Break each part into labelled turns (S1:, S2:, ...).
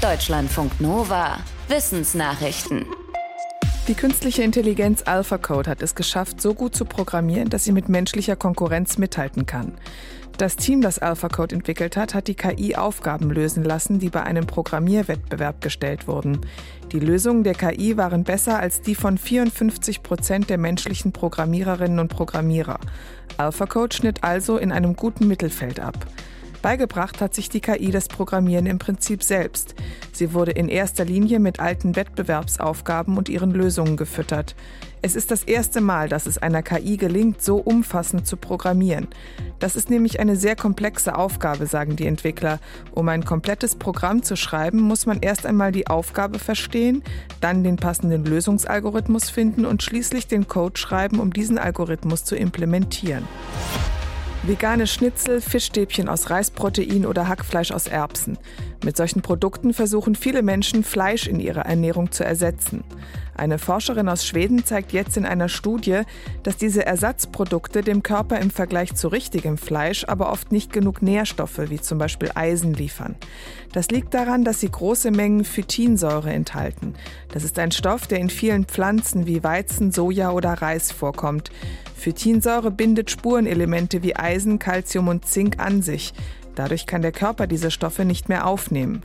S1: Deutschlandfunk Nova. Wissensnachrichten.
S2: Die künstliche Intelligenz AlphaCode hat es geschafft, so gut zu programmieren, dass sie mit menschlicher Konkurrenz mithalten kann. Das Team, das AlphaCode entwickelt hat, hat die KI Aufgaben lösen lassen, die bei einem Programmierwettbewerb gestellt wurden. Die Lösungen der KI waren besser als die von 54 Prozent der menschlichen Programmiererinnen und Programmierer. AlphaCode schnitt also in einem guten Mittelfeld ab. Beigebracht hat sich die KI das Programmieren im Prinzip selbst. Sie wurde in erster Linie mit alten Wettbewerbsaufgaben und ihren Lösungen gefüttert. Es ist das erste Mal, dass es einer KI gelingt, so umfassend zu programmieren. Das ist nämlich eine sehr komplexe Aufgabe, sagen die Entwickler. Um ein komplettes Programm zu schreiben, muss man erst einmal die Aufgabe verstehen, dann den passenden Lösungsalgorithmus finden und schließlich den Code schreiben, um diesen Algorithmus zu implementieren. Vegane Schnitzel, Fischstäbchen aus Reisprotein oder Hackfleisch aus Erbsen. Mit solchen Produkten versuchen viele Menschen, Fleisch in ihrer Ernährung zu ersetzen. Eine Forscherin aus Schweden zeigt jetzt in einer Studie, dass diese Ersatzprodukte dem Körper im Vergleich zu richtigem Fleisch aber oft nicht genug Nährstoffe wie zum Beispiel Eisen liefern. Das liegt daran, dass sie große Mengen Phytinsäure enthalten. Das ist ein Stoff, der in vielen Pflanzen wie Weizen, Soja oder Reis vorkommt. Phytinsäure bindet Spurenelemente wie Eisen, Calcium und Zink an sich. Dadurch kann der Körper diese Stoffe nicht mehr aufnehmen.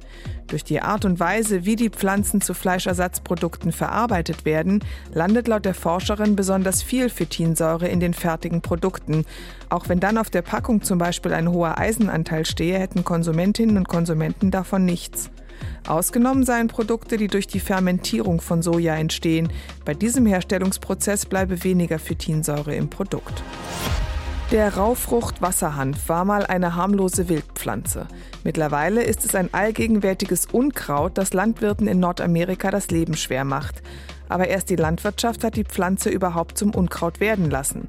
S2: Durch die Art und Weise, wie die Pflanzen zu Fleischersatzprodukten verarbeitet werden, landet laut der Forscherin besonders viel Phytinsäure in den fertigen Produkten. Auch wenn dann auf der Packung zum Beispiel ein hoher Eisenanteil stehe, hätten Konsumentinnen und Konsumenten davon nichts. Ausgenommen seien Produkte, die durch die Fermentierung von Soja entstehen. Bei diesem Herstellungsprozess bleibe weniger Phytinsäure im Produkt. Der Raufrucht-Wasserhanf war mal eine harmlose Wildpflanze. Mittlerweile ist es ein allgegenwärtiges Unkraut, das Landwirten in Nordamerika das Leben schwer macht. Aber erst die Landwirtschaft hat die Pflanze überhaupt zum Unkraut werden lassen.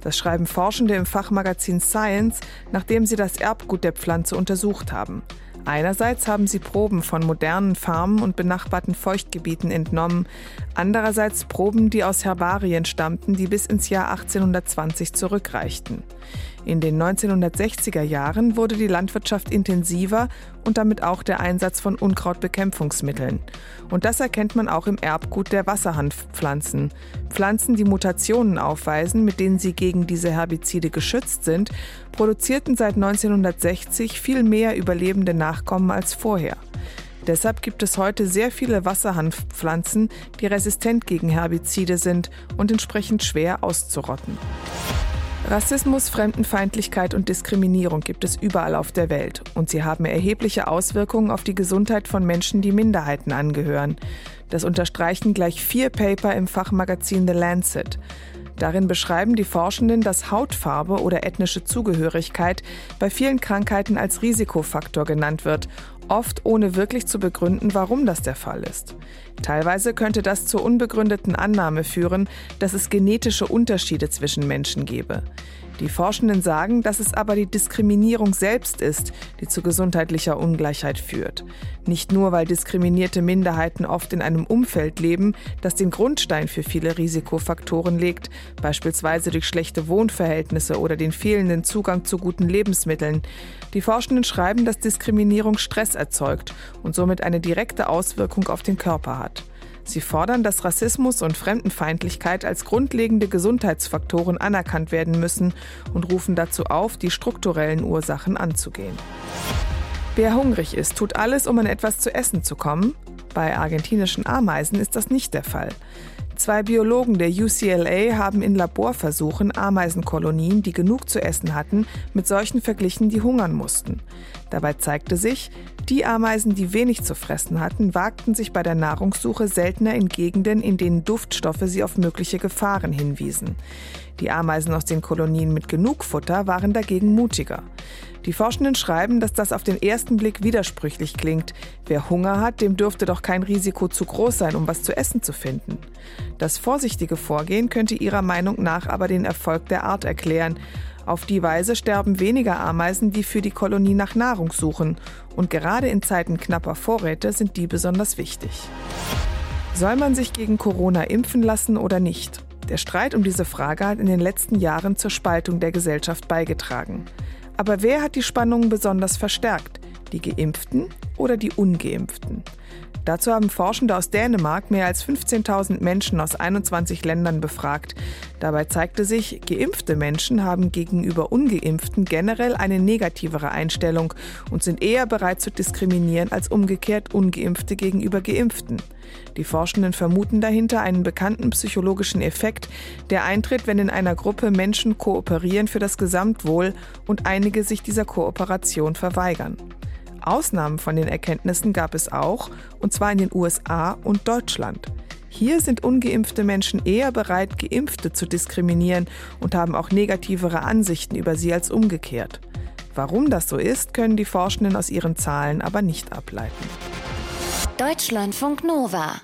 S2: Das schreiben Forschende im Fachmagazin Science, nachdem sie das Erbgut der Pflanze untersucht haben. Einerseits haben sie Proben von modernen Farmen und benachbarten Feuchtgebieten entnommen, andererseits Proben, die aus Herbarien stammten, die bis ins Jahr 1820 zurückreichten. In den 1960er Jahren wurde die Landwirtschaft intensiver und damit auch der Einsatz von Unkrautbekämpfungsmitteln. Und das erkennt man auch im Erbgut der Wasserhanfpflanzen. Pflanzen, die Mutationen aufweisen, mit denen sie gegen diese Herbizide geschützt sind, produzierten seit 1960 viel mehr überlebende Nachkommen als vorher. Deshalb gibt es heute sehr viele Wasserhanfpflanzen, die resistent gegen Herbizide sind und entsprechend schwer auszurotten. Rassismus, Fremdenfeindlichkeit und Diskriminierung gibt es überall auf der Welt und sie haben erhebliche Auswirkungen auf die Gesundheit von Menschen, die Minderheiten angehören. Das unterstreichen gleich vier Paper im Fachmagazin The Lancet. Darin beschreiben die Forschenden, dass Hautfarbe oder ethnische Zugehörigkeit bei vielen Krankheiten als Risikofaktor genannt wird oft ohne wirklich zu begründen, warum das der Fall ist. Teilweise könnte das zur unbegründeten Annahme führen, dass es genetische Unterschiede zwischen Menschen gebe. Die Forschenden sagen, dass es aber die Diskriminierung selbst ist, die zu gesundheitlicher Ungleichheit führt. Nicht nur, weil diskriminierte Minderheiten oft in einem Umfeld leben, das den Grundstein für viele Risikofaktoren legt, beispielsweise durch schlechte Wohnverhältnisse oder den fehlenden Zugang zu guten Lebensmitteln. Die Forschenden schreiben, dass Diskriminierung Stress erzeugt und somit eine direkte Auswirkung auf den Körper hat. Sie fordern, dass Rassismus und Fremdenfeindlichkeit als grundlegende Gesundheitsfaktoren anerkannt werden müssen und rufen dazu auf, die strukturellen Ursachen anzugehen. Wer hungrig ist, tut alles, um an etwas zu essen zu kommen. Bei argentinischen Ameisen ist das nicht der Fall. Zwei Biologen der UCLA haben in Laborversuchen Ameisenkolonien, die genug zu essen hatten, mit solchen verglichen, die hungern mussten. Dabei zeigte sich, die Ameisen, die wenig zu fressen hatten, wagten sich bei der Nahrungssuche seltener in Gegenden, in denen Duftstoffe sie auf mögliche Gefahren hinwiesen. Die Ameisen aus den Kolonien mit genug Futter waren dagegen mutiger. Die Forschenden schreiben, dass das auf den ersten Blick widersprüchlich klingt. Wer Hunger hat, dem dürfte doch kein Risiko zu groß sein, um was zu essen zu finden. Das vorsichtige Vorgehen könnte ihrer Meinung nach aber den Erfolg der Art erklären. Auf die Weise sterben weniger Ameisen, die für die Kolonie nach Nahrung suchen. Und gerade in Zeiten knapper Vorräte sind die besonders wichtig. Soll man sich gegen Corona impfen lassen oder nicht? Der Streit um diese Frage hat in den letzten Jahren zur Spaltung der Gesellschaft beigetragen. Aber wer hat die Spannungen besonders verstärkt? Die Geimpften oder die Ungeimpften? Dazu haben Forschende aus Dänemark mehr als 15.000 Menschen aus 21 Ländern befragt. Dabei zeigte sich, geimpfte Menschen haben gegenüber ungeimpften generell eine negativere Einstellung und sind eher bereit zu diskriminieren als umgekehrt ungeimpfte gegenüber geimpften. Die Forschenden vermuten dahinter einen bekannten psychologischen Effekt, der eintritt, wenn in einer Gruppe Menschen kooperieren für das Gesamtwohl und einige sich dieser Kooperation verweigern. Ausnahmen von den Erkenntnissen gab es auch, und zwar in den USA und Deutschland. Hier sind ungeimpfte Menschen eher bereit, geimpfte zu diskriminieren und haben auch negativere Ansichten über sie als umgekehrt. Warum das so ist, können die Forschenden aus ihren Zahlen aber nicht ableiten.
S1: Deutschlandfunk Nova